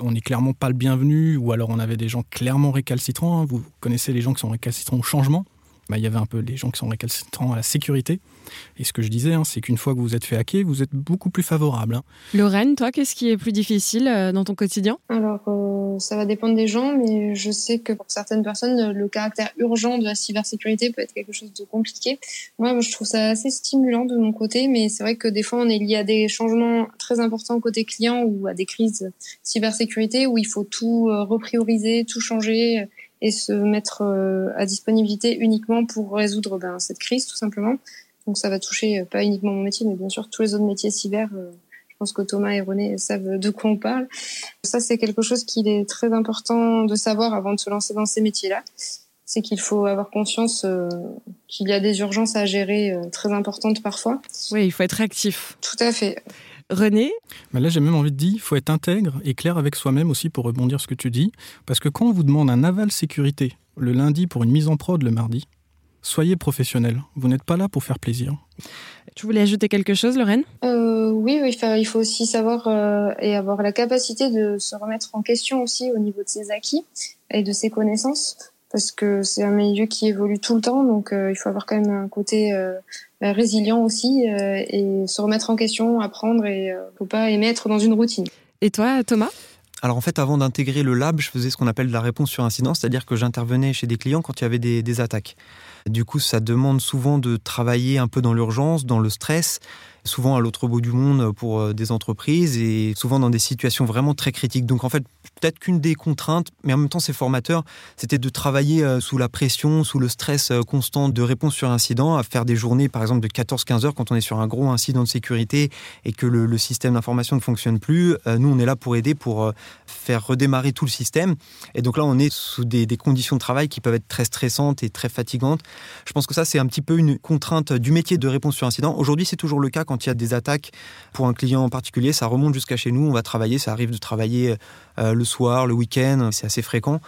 on n'est clairement pas le bienvenu, ou alors on avait des gens clairement récalcitrants, hein. vous connaissez les gens qui sont récalcitrants au changement, bah, il y avait un peu les gens qui sont récalcitrants à la sécurité. Et ce que je disais, hein, c'est qu'une fois que vous êtes fait hacker, vous êtes beaucoup plus favorable. hein. Lorraine, toi, qu'est-ce qui est plus difficile euh, dans ton quotidien? Alors, euh, ça va dépendre des gens, mais je sais que pour certaines personnes, le caractère urgent de la cybersécurité peut être quelque chose de compliqué. Moi, je trouve ça assez stimulant de mon côté, mais c'est vrai que des fois, on est lié à des changements très importants côté client ou à des crises cybersécurité où il faut tout euh, reprioriser, tout changer et se mettre euh, à disponibilité uniquement pour résoudre ben, cette crise, tout simplement. Donc, ça va toucher euh, pas uniquement mon métier, mais bien sûr tous les autres métiers cyber. euh, je pense que Thomas et René savent de quoi on parle. Ça, c'est quelque chose qu'il est très important de savoir avant de se lancer dans ces métiers-là. C'est qu'il faut avoir conscience qu'il y a des urgences à gérer très importantes parfois. Oui, il faut être réactif. Tout à fait. René, là, j'ai même envie de dire, il faut être intègre et clair avec soi-même aussi pour rebondir ce que tu dis. Parce que quand on vous demande un aval sécurité le lundi pour une mise en prod le mardi, soyez professionnel. Vous n'êtes pas là pour faire plaisir. tu voulais ajouter quelque chose, Lorraine? Euh, oui, il faut aussi savoir euh, et avoir la capacité de se remettre en question aussi au niveau de ses acquis et de ses connaissances, parce que c'est un milieu qui évolue tout le temps, donc euh, il faut avoir quand même un côté résilient aussi euh, et se remettre en question, apprendre et euh, faut pas aimer être dans une routine. Et toi, Thomas? Alors en fait, avant d'intégrer le lab, je faisais ce qu'on appelle de la réponse sur incident, c'est-à-dire que j'intervenais chez des clients quand il y avait des, des attaques. Du coup, ça demande souvent de travailler un peu dans l'urgence, dans le stress, souvent à l'autre bout du monde pour euh, des entreprises et souvent dans des situations vraiment très critiques. Donc en fait, peut-être qu'une des contraintes, mais en même temps c'est formateur, c'était de travailler euh, sous la pression, sous le stress euh, constant de réponse sur incident, à faire des journées par exemple de 14-15 heures quand on est sur un gros incident de sécurité et que le, système d'information ne fonctionne plus. Nous, on est là pour aider, pour faire redémarrer tout le système. Et donc là, on est sous des, conditions de travail qui peuvent être très stressantes et très fatigantes. Je pense que ça, c'est un petit peu une contrainte du métier de réponse sur incident. Aujourd'hui, c'est toujours le cas il y a des attaques pour un client en particulier, ça remonte jusqu'à chez nous, on va travailler, ça arrive de travailler euh, le soir, le week-end, c'est assez fréquent.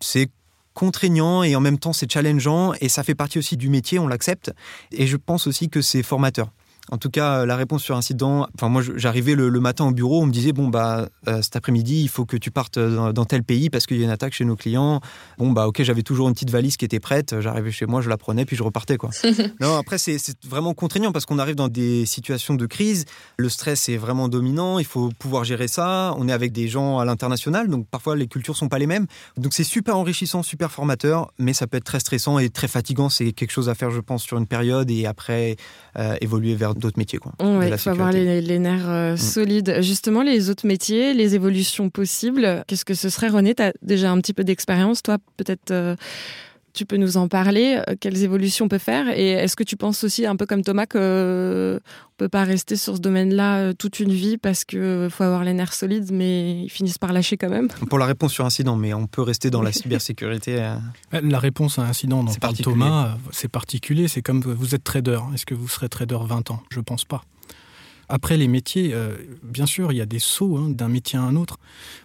C'est contraignant et en même temps c'est challengeant et ça fait partie aussi du métier, on l'accepte. Et je pense aussi que c'est formateur. En tout cas, la réponse sur incident. Enfin, moi, j'arrivais le, matin au bureau, on me disait bon bah euh, cet après-midi, il faut que tu partes dans, tel pays parce qu'il y a une attaque chez nos clients. Bon bah ok, j'avais toujours une petite valise qui était prête. J'arrivais chez moi, je la prenais puis je repartais quoi. *laughs* non, après c'est vraiment contraignant parce qu'on arrive dans des situations de crise. Le stress est vraiment dominant. Il faut pouvoir gérer ça. On est avec des gens à l'international, donc parfois les cultures sont pas les mêmes. Donc c'est super enrichissant, super formateur, mais ça peut être très stressant et très fatigant. C'est quelque chose à faire, je pense, sur une période et après euh, évoluer vers d'autres métiers. Quoi, il faut avoir les, nerfs euh, mm. solides. Justement, les autres métiers, les évolutions possibles, qu'est-ce que ce serait René? Tu as déjà un petit peu d'expérience, toi, peut-être euh, tu peux nous en parler euh, Quelles évolutions on peut faire Et est-ce que tu penses aussi, un peu comme Thomas, qu'on ne peut pas rester sur ce domaine-là euh, toute une vie parce qu'il faut avoir les nerfs solides, mais ils finissent par lâcher quand même? Pour la réponse sur incident, mais on peut rester dans la *laughs* cybersécurité. Euh, la réponse à incident dont parle Thomas, c'est particulier. C'est comme vous êtes trader. Est-ce que vous serez trader 20 ans? Je pense pas. Après, les métiers, bien sûr, il y a des sauts hein, d'un métier à un autre.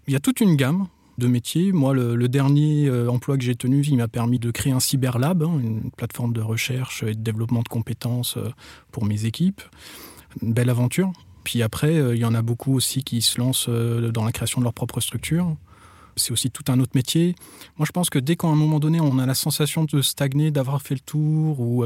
Il y a toute une gamme de métiers. Moi, le, dernier euh, emploi que j'ai tenu, il m'a permis de créer un cyberlab, hein, une plateforme de recherche et de développement de compétences euh, pour mes équipes. Une belle aventure. Puis après, euh, il y en a beaucoup aussi qui se lancent dans la création de leur propre structure. C'est aussi tout un autre métier. Moi, je pense que dès qu'à un moment donné, on a la sensation de stagner, d'avoir fait le tour ou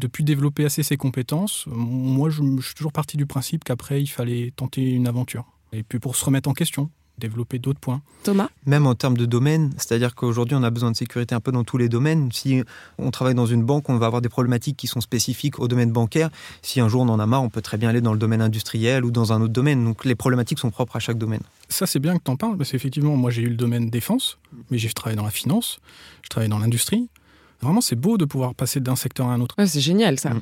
de plus développer assez ses compétences, moi, je, je suis toujours parti du principe qu'après, il fallait tenter une aventure. Et puis pour se remettre en question, développer d'autres points. Thomas Même en termes de domaine, c'est-à-dire qu'aujourd'hui on a besoin de sécurité un peu dans tous les domaines. Si on travaille dans une banque, on va avoir des problématiques qui sont spécifiques au domaine bancaire. Si un jour on en a marre, on peut très bien aller dans le domaine industriel ou dans un autre domaine. Donc les problématiques sont propres à chaque domaine. Ça c'est bien que tu en parles, parce qu'effectivement moi j'ai eu le domaine défense, mais j'ai travaillé dans la finance, je travaille dans l'industrie. Vraiment c'est beau de pouvoir passer d'un secteur à un autre. c'est génial ça. Mm.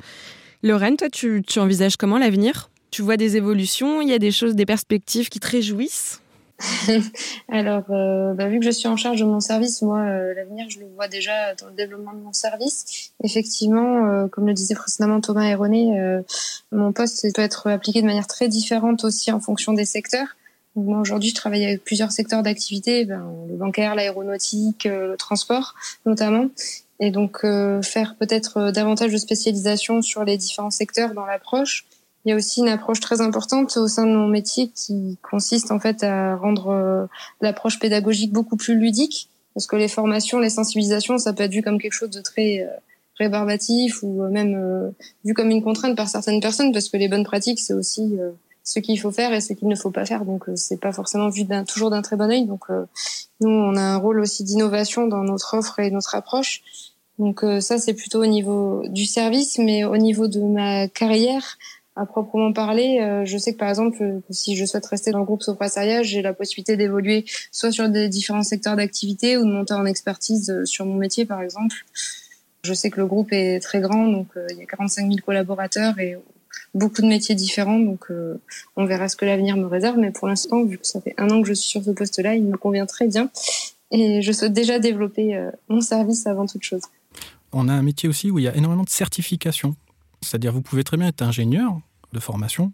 Lorraine, toi tu, tu envisages comment l'avenir? Tu vois des évolutions, il y a des choses, des perspectives qui te réjouissent? *laughs* Alors, euh, bah, vu que je suis en charge de mon service, moi, euh, l'avenir, je le vois déjà dans le développement de mon service. Effectivement, euh, comme le disait précédemment Thomas et René, mon poste peut être appliqué de manière très différente aussi en fonction des secteurs. moi, aujourd'hui, je travaille avec plusieurs secteurs d'activité, ben, le bancaire, l'aéronautique, le transport notamment. Et donc, faire peut-être davantage de spécialisation sur les différents secteurs dans l'approche il y a aussi une approche très importante au sein de mon métier qui consiste en fait à rendre euh, l'approche pédagogique beaucoup plus ludique parce que les formations, les sensibilisations, ça peut être vu comme quelque chose de très euh, rébarbatif ou euh, même vu comme une contrainte par certaines personnes parce que les bonnes pratiques, c'est aussi ce qu'il faut faire et ce qu'il ne faut pas faire. Donc c'est pas forcément vu toujours d'un très bon œil. Donc nous, on a un rôle aussi d'innovation dans notre offre et notre approche. Donc ça, c'est plutôt au niveau du service, mais au niveau de ma carrière, à proprement parler, euh, je sais que par exemple, si je souhaite rester dans le groupe Soprasteria, j'ai la possibilité d'évoluer soit sur des différents secteurs d'activité ou de monter en expertise euh, sur mon métier, par exemple. Je sais que le groupe est très grand, donc euh, il y a 45 000 collaborateurs et beaucoup de métiers différents, donc on verra ce que l'avenir me réserve. Mais pour l'instant, vu que ça fait un an que je suis sur ce poste-là, il me convient très bien et je souhaite déjà développer mon service avant toute chose. On a un métier aussi où il y a énormément de certifications. C'est-à-dire, vous pouvez très bien être ingénieur, de formation.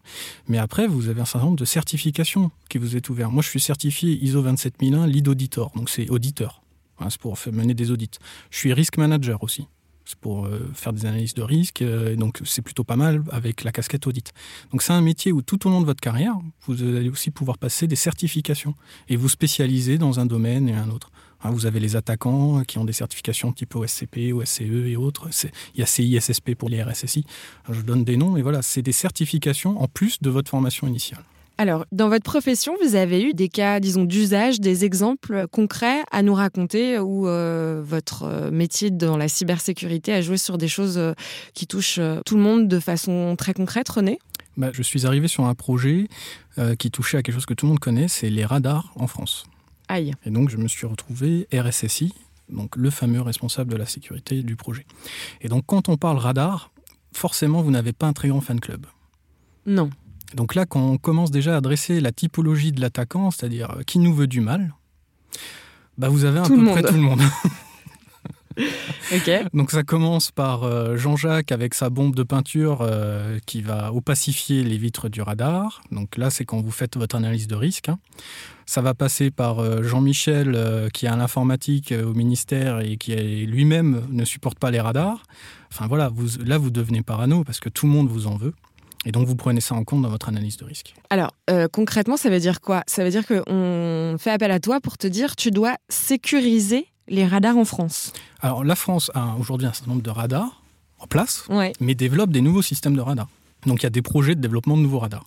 Mais après, vous avez un certain nombre de certifications qui vous est ouvert. Moi, je suis certifié ISO 27001 lead auditor, donc c'est auditeur. c'est pour mener des audits. Je suis risk manager aussi. C'est pour euh, faire des analyses de risque, euh, donc c'est plutôt pas mal avec la casquette audit. Donc c'est un métier où tout au long de votre carrière, vous allez aussi pouvoir passer des certifications et vous spécialiser dans un domaine et un autre. Hein, vous avez les attaquants qui ont des certifications type OSCP, OSCE et autres. Il y a CISSP pour les RSSI. Je donne des noms, mais voilà, c'est des certifications en plus de votre formation initiale. Alors, dans votre profession, vous avez eu des cas, disons, d'usage, des exemples concrets à nous raconter où euh, votre euh, métier dans la cybersécurité a joué sur des choses euh, qui touchent tout le monde de façon très concrète, René? Bah, Je suis arrivé sur un projet euh, qui touchait à quelque chose que tout le monde connaît, c'est les radars en France. Aïe. Et donc je me suis retrouvé RSSI, donc le fameux responsable de la sécurité du projet. Et donc quand on parle radar, forcément vous n'avez pas un très grand fan club. Non. Donc là, quand on commence déjà à dresser la typologie de l'attaquant, c'est-à-dire euh, qui nous veut du mal, bah vous avez à Tout peu près tout le monde. *laughs* *laughs* Donc ça commence par euh, Jean-Jacques avec sa bombe de peinture euh, qui va opacifier les vitres du radar. Donc là, c'est quand vous faites votre analyse de risque. hein. Ça va passer par euh, Jean-Michel qui a l'informatique euh, au ministère et qui est- lui-même ne supporte pas les radars. Enfin voilà, vous, là vous devenez parano parce que tout le monde vous en veut. Et donc vous prenez ça en compte dans votre analyse de risque. Alors, euh, concrètement, ça veut dire quoi? Ça veut dire qu'on fait appel à toi pour te dire tu dois sécuriser les radars en France. Alors la France a aujourd'hui un certain nombre de radars en place. Ouais. mais développe des nouveaux systèmes de radars. Donc il y a des projets de développement de nouveaux radars.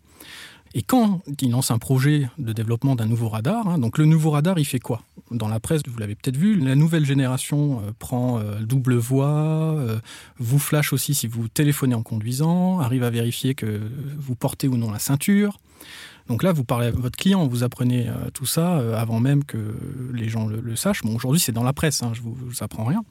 Et quand il lance un projet de développement d'un nouveau radar, hein, donc le nouveau radar, il fait quoi? Dans la presse, vous l'avez peut-être vu, la nouvelle génération euh, prend euh, double voix, euh, vous flash aussi si vous téléphonez en conduisant, arrive à vérifier que vous portez ou non la ceinture. Donc là, vous parlez à votre client, vous apprenez euh, tout ça euh, avant même que les gens le, sachent. Bon, aujourd'hui, c'est dans la presse, hein, je vous, je vous apprends rien.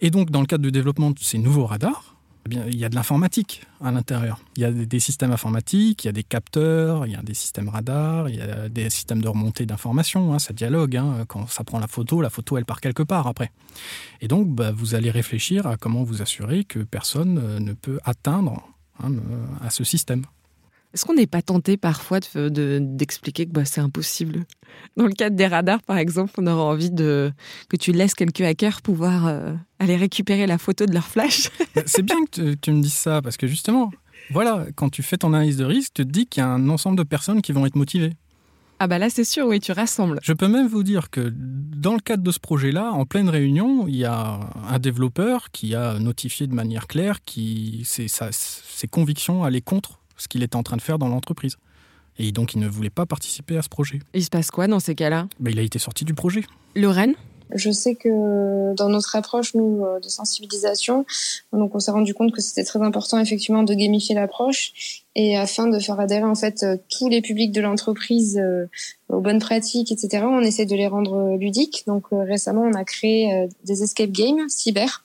Et donc, dans le cadre du développement de ces nouveaux radars, eh il y a de l'informatique à l'intérieur. Il y a des, systèmes informatiques, il y a des capteurs, il y a des systèmes radars, il y a des systèmes de remontée d'informations. hein, ça dialogue. hein. quand ça prend la photo, la photo, elle part quelque part après. Et donc, bah, vous allez réfléchir à comment vous assurer que personne euh, ne peut atteindre à ce système. Est-ce qu'on n'est pas tenté parfois de- de- d'expliquer que bah, c'est impossible? Dans le cadre des radars, par exemple, on aurait envie de, que tu laisses quelques hackers pouvoir euh, aller récupérer la photo de leur flash. *laughs* Bah, C'est bien que tu, tu me dises ça, parce que justement, voilà, quand tu fais ton analyse de risque, tu te dis qu'il y a un ensemble de personnes qui vont être motivées. Ah bah là, c'est sûr, oui, tu rassembles. Je peux même vous dire que dans le cadre de ce projet-là, en pleine réunion, il y a un développeur qui a notifié de manière claire ses, sa- ses convictions allaient contre ce qu'il était en train de faire dans l'entreprise. Et donc, il ne voulait pas participer à ce projet. Il se passe quoi dans ces cas-là? Ben, il a été sorti du projet. Lorraine Je sais que dans notre approche, nous, euh, de sensibilisation, donc on s'est rendu compte que c'était très important effectivement de gamifier l'approche et afin de faire adhérer en fait euh, tous les publics de l'entreprise euh, aux bonnes pratiques, etc. On essaie de les rendre ludiques. Donc récemment, on a créé des escape games cyber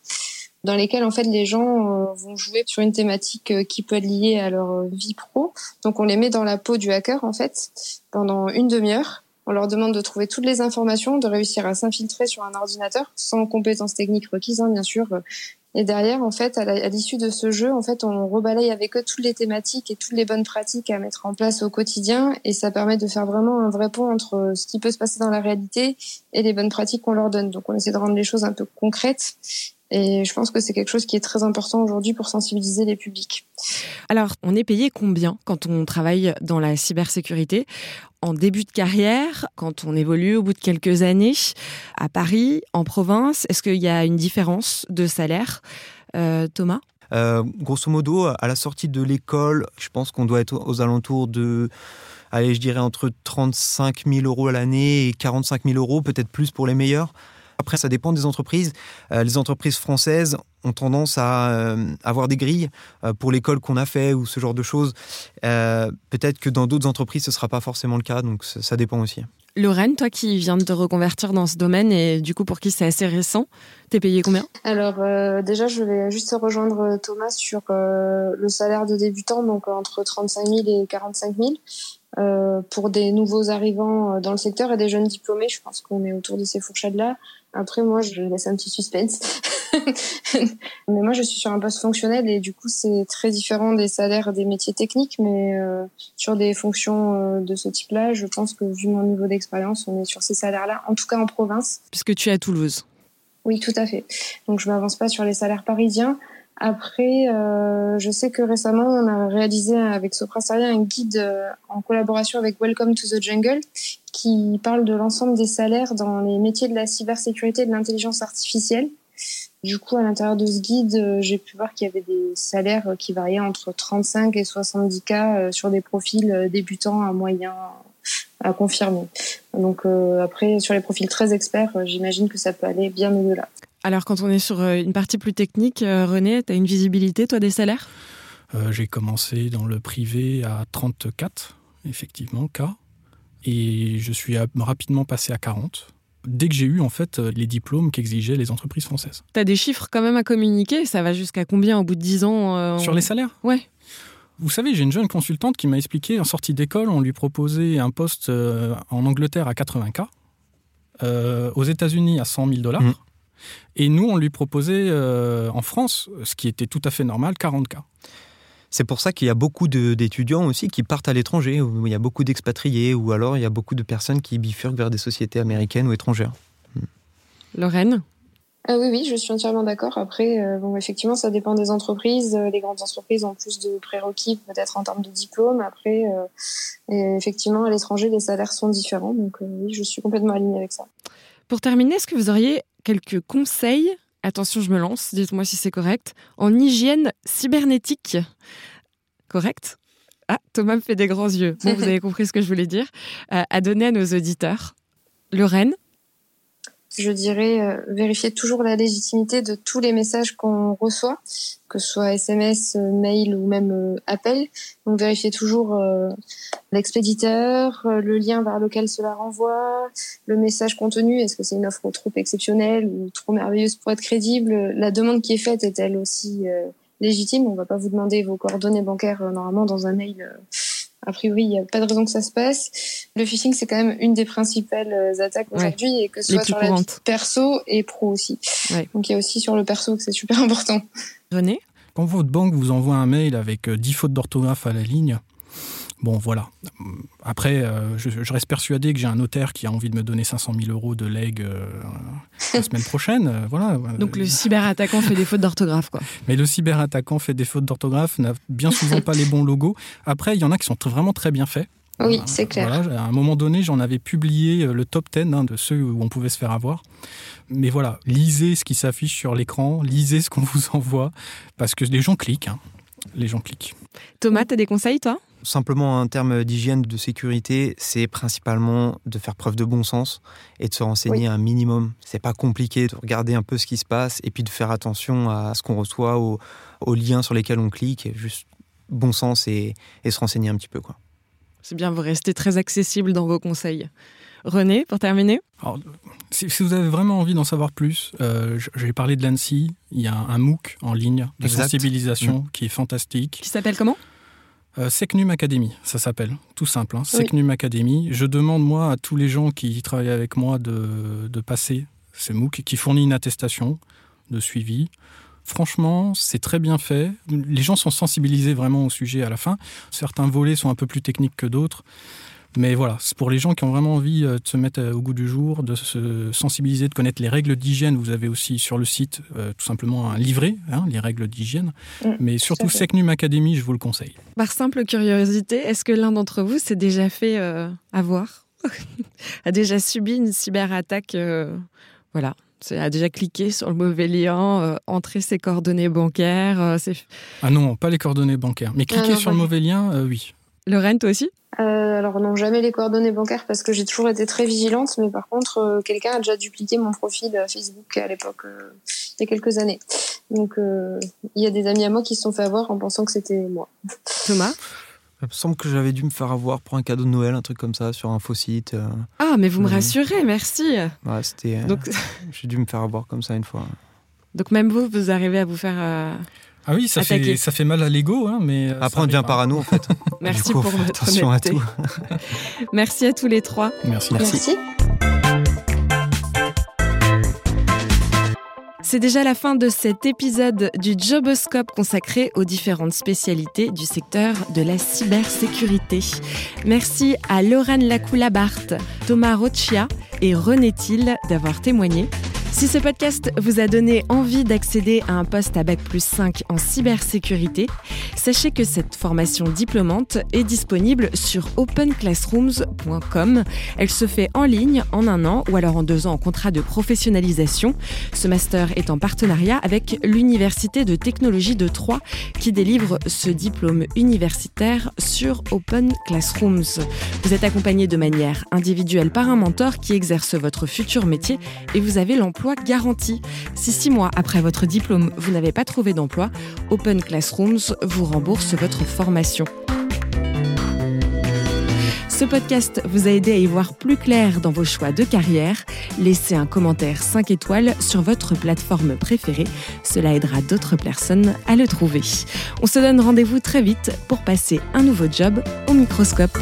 dans lesquels en fait les gens euh, vont jouer sur une thématique euh, qui peut être liée à leur euh, vie pro. Donc on les met dans la peau du hacker en fait pendant une demi-heure. On leur demande de trouver toutes les informations, de réussir à s'infiltrer sur un ordinateur sans compétences techniques requises, hein, bien sûr. Et derrière, en fait, à l'issue de ce jeu, en fait, on rebalaye avec eux toutes les thématiques et toutes les bonnes pratiques à mettre en place au quotidien, et ça permet de faire vraiment un vrai pont entre ce qui peut se passer dans la réalité et les bonnes pratiques qu'on leur donne. Donc, on essaie de rendre les choses un peu concrètes, et je pense que c'est quelque chose qui est très important aujourd'hui pour sensibiliser les publics. Alors, on est payé combien quand on travaille dans la cybersécurité En début de carrière, quand on évolue au bout de quelques années, à Paris, en province, est-ce qu'il y a une différence de salaire Euh, Thomas? Euh, grosso modo, à la sortie de l'école, je pense qu'on doit être aux alentours de, allez, je dirais entre 35 000 euros à l'année et 45 000 euros, peut-être plus pour les meilleurs. Après, ça dépend des entreprises. Euh, les entreprises françaises ont tendance à euh, avoir des grilles euh, pour l'école qu'on a fait ou ce genre de choses. Euh, peut-être que dans d'autres entreprises, ce ne sera pas forcément le cas, donc ça, ça dépend aussi. Lorraine, toi qui viens de te reconvertir dans ce domaine et du coup pour qui c'est assez récent, t'es payé combien? Alors euh, déjà, je vais juste rejoindre Thomas sur euh, le salaire de débutant, donc entre 35 000 et 45 000. Euh, pour des nouveaux arrivants dans le secteur et des jeunes diplômés, je pense qu'on est autour de ces fourchettes-là. Après, moi, je laisse un petit suspense. *laughs* mais moi, je suis sur un poste fonctionnel et du coup, c'est très différent des salaires des métiers techniques. Mais euh, sur des fonctions euh, de ce type-là, je pense que vu mon niveau d'expérience, on est sur ces salaires-là, en tout cas en province. Puisque tu es à Toulouse. Oui, tout à fait. Donc, je m'avance pas sur les salaires parisiens. Après, euh, je sais que récemment, on a réalisé avec Soprasteria un guide euh, en collaboration avec Welcome to the Jungle qui parle de l'ensemble des salaires dans les métiers de la cybersécurité et de l'intelligence artificielle. Du coup, à l'intérieur de ce guide, euh, j'ai pu voir qu'il y avait des salaires euh, qui variaient entre 35 et 70 k euh, sur des profils débutants à moyen à confirmer. Donc après, sur les profils très experts, j'imagine que ça peut aller bien au-delà. Alors quand on est sur euh, une partie plus technique, euh, René, t'as une visibilité toi des salaires? Euh, j'ai commencé dans le privé à 34, effectivement, cas. Et je suis rapidement passé à 40 dès que j'ai eu en fait les diplômes qu'exigeaient les entreprises françaises. Tu as des chiffres quand même à communiquer? Ça va jusqu'à combien au bout de 10 ans euh, Sur les salaires? Ouais. Vous savez, j'ai une jeune consultante qui m'a expliqué, en sortie d'école, on lui proposait un poste euh, en Angleterre à 80K, euh, aux États-Unis à 100 000 dollars, mmh. Et nous, on lui proposait en France, ce qui était tout à fait normal, 40K. C'est pour ça qu'il y a beaucoup d'étudiants aussi qui partent à l'étranger, où il y a beaucoup d'expatriés, ou alors il y a beaucoup de personnes qui bifurquent vers des sociétés américaines ou étrangères. Hmm. Lorraine? Ah oui, oui, je suis entièrement d'accord. Après, euh, bon, effectivement, ça dépend des entreprises. Euh, les grandes entreprises ont plus de prérequis, peut-être en termes de diplôme. Après, euh, effectivement, à l'étranger, les salaires sont différents. Donc, oui, je suis complètement alignée avec ça. Pour terminer, est-ce que vous auriez quelques conseils attention, je me lance, dites-moi si c'est correct, en hygiène cybernétique. Correct? Ah, Thomas me fait des grands yeux. Bon, vous avez *laughs* compris ce que je voulais dire. Euh, à donner à nos auditeurs. Lorraine je dirais, euh, vérifier toujours la légitimité de tous les messages qu'on reçoit, que ce soit SMS, euh, mail ou même euh, appel. Donc vérifier toujours l'expéditeur, le lien vers lequel cela renvoie, le message contenu, est-ce que c'est une offre trop exceptionnelle ou trop merveilleuse pour être crédible, la demande qui est faite est-elle aussi légitime? On ne va pas vous demander vos coordonnées bancaires normalement dans un mail a priori, il n'y a pas de raison que ça se passe. Le phishing, c'est quand même une des principales euh, attaques aujourd'hui, et que ce soit sur la vie perso et pro aussi. Donc il y a aussi sur le perso que c'est super *laughs* important. René? Quand votre banque vous envoie un mail avec 10 euh, fautes d'orthographe à la ligne, Bon, voilà. Après, euh, je, reste persuadé que j'ai un notaire qui a envie de me donner 500 000 euros de leg euh, *laughs* la semaine prochaine. Euh, voilà. Donc le cyberattaquant fait des fautes d'orthographe, quoi. Mais le cyberattaquant fait des fautes d'orthographe, n'a bien souvent pas les bons logos. Après, il y en a qui sont vraiment très bien faits. Oui, c'est clair. à un moment donné, j'en avais publié le top 10 hein, de ceux où on pouvait se faire avoir. Mais voilà, lisez ce qui s'affiche sur l'écran, lisez ce qu'on vous envoie, parce que les gens cliquent. Hein. Les gens cliquent. Thomas, tu as des conseils, toi? Simplement, en termes d'hygiène, de sécurité, c'est principalement de faire preuve de bon sens et de se renseigner un minimum. C'est pas compliqué de regarder un peu ce qui se passe et puis de faire attention à ce qu'on reçoit, aux, liens sur lesquels on clique. Juste bon sens et, se renseigner un petit peu. quoi. C'est bien, vous restez très accessible dans vos conseils. René, pour terminer si, vous avez vraiment envie d'en savoir plus, euh, j'ai parlé de l'ANSI. Il y a un, MOOC en ligne de sensibilisation mm. qui est fantastique. Qui s'appelle comment? Euh, Secnum Academy, ça s'appelle, tout simple. Hein. Secnum Academy. Je demande, moi, à tous les gens qui travaillent avec moi de, de passer ce MOOC, qui fournit une attestation de suivi. Franchement, c'est très bien fait. Les gens sont sensibilisés vraiment au sujet à la fin. Certains volets sont un peu plus techniques que d'autres. Mais voilà, c'est pour les gens qui ont vraiment envie euh, de se mettre euh, au goût du jour, de se sensibiliser, de connaître les règles d'hygiène. Vous avez aussi sur le site euh, tout simplement un livret, hein, les règles d'hygiène. Mm, Mais surtout Secnum Academy, je vous le conseille. Par simple curiosité, est-ce que l'un d'entre vous s'est déjà fait avoir *laughs* A déjà subi une cyberattaque Voilà, a déjà cliqué sur le mauvais lien, entré ses coordonnées bancaires. ah non, pas les coordonnées bancaires. Mais cliquer sur le mauvais lien, oui. Lorraine, toi aussi? Euh, alors non, jamais les coordonnées bancaires parce que j'ai toujours été très vigilante, mais par contre, euh, quelqu'un a déjà dupliqué mon profil euh, Facebook à l'époque, il y a quelques années. Donc il y a des amis à moi qui se sont fait avoir en pensant que c'était moi. Thomas? Il me semble que j'avais dû me faire avoir pour un cadeau de Noël, un truc comme ça, sur un faux site. Ah, mais vous me rassurez, merci. Ouais, c'était. Donc... *laughs* J'ai dû me faire avoir comme ça une fois. Donc même vous, vous arrivez à vous faire ah oui, ça fait, ça fait mal à l'ego, hein, mais... Euh, Après, on devient parano, en fait. *laughs* Merci pour votre attention à tout. *laughs* Merci à tous les trois. Merci. Merci. C'est déjà la fin de cet épisode du Joboscope consacré aux différentes spécialités du secteur de la cybersécurité. Merci à Lorraine Lacoula-Bart, Thomas Rochia et René Thiel d'avoir témoigné. Si ce podcast vous a donné envie d'accéder à un poste à Bac plus 5 en cybersécurité, sachez que cette formation diplômante est disponible sur openclassrooms.com. Elle se fait en ligne en un an ou alors en deux ans en contrat de professionnalisation. Ce master est en partenariat avec l'Université de technologie de Troyes qui délivre ce diplôme universitaire sur Open Classrooms. Vous êtes accompagné de manière individuelle par un mentor qui exerce votre futur métier et vous avez l'emploi garanti. Si six mois après votre diplôme, vous n'avez pas trouvé d'emploi, Open Classrooms vous rembourse votre formation. Ce podcast vous a aidé à y voir plus clair dans vos choix de carrière. Laissez un commentaire 5 étoiles sur votre plateforme préférée. Cela aidera d'autres personnes à le trouver. On se donne rendez-vous très vite pour passer un nouveau job au microscope.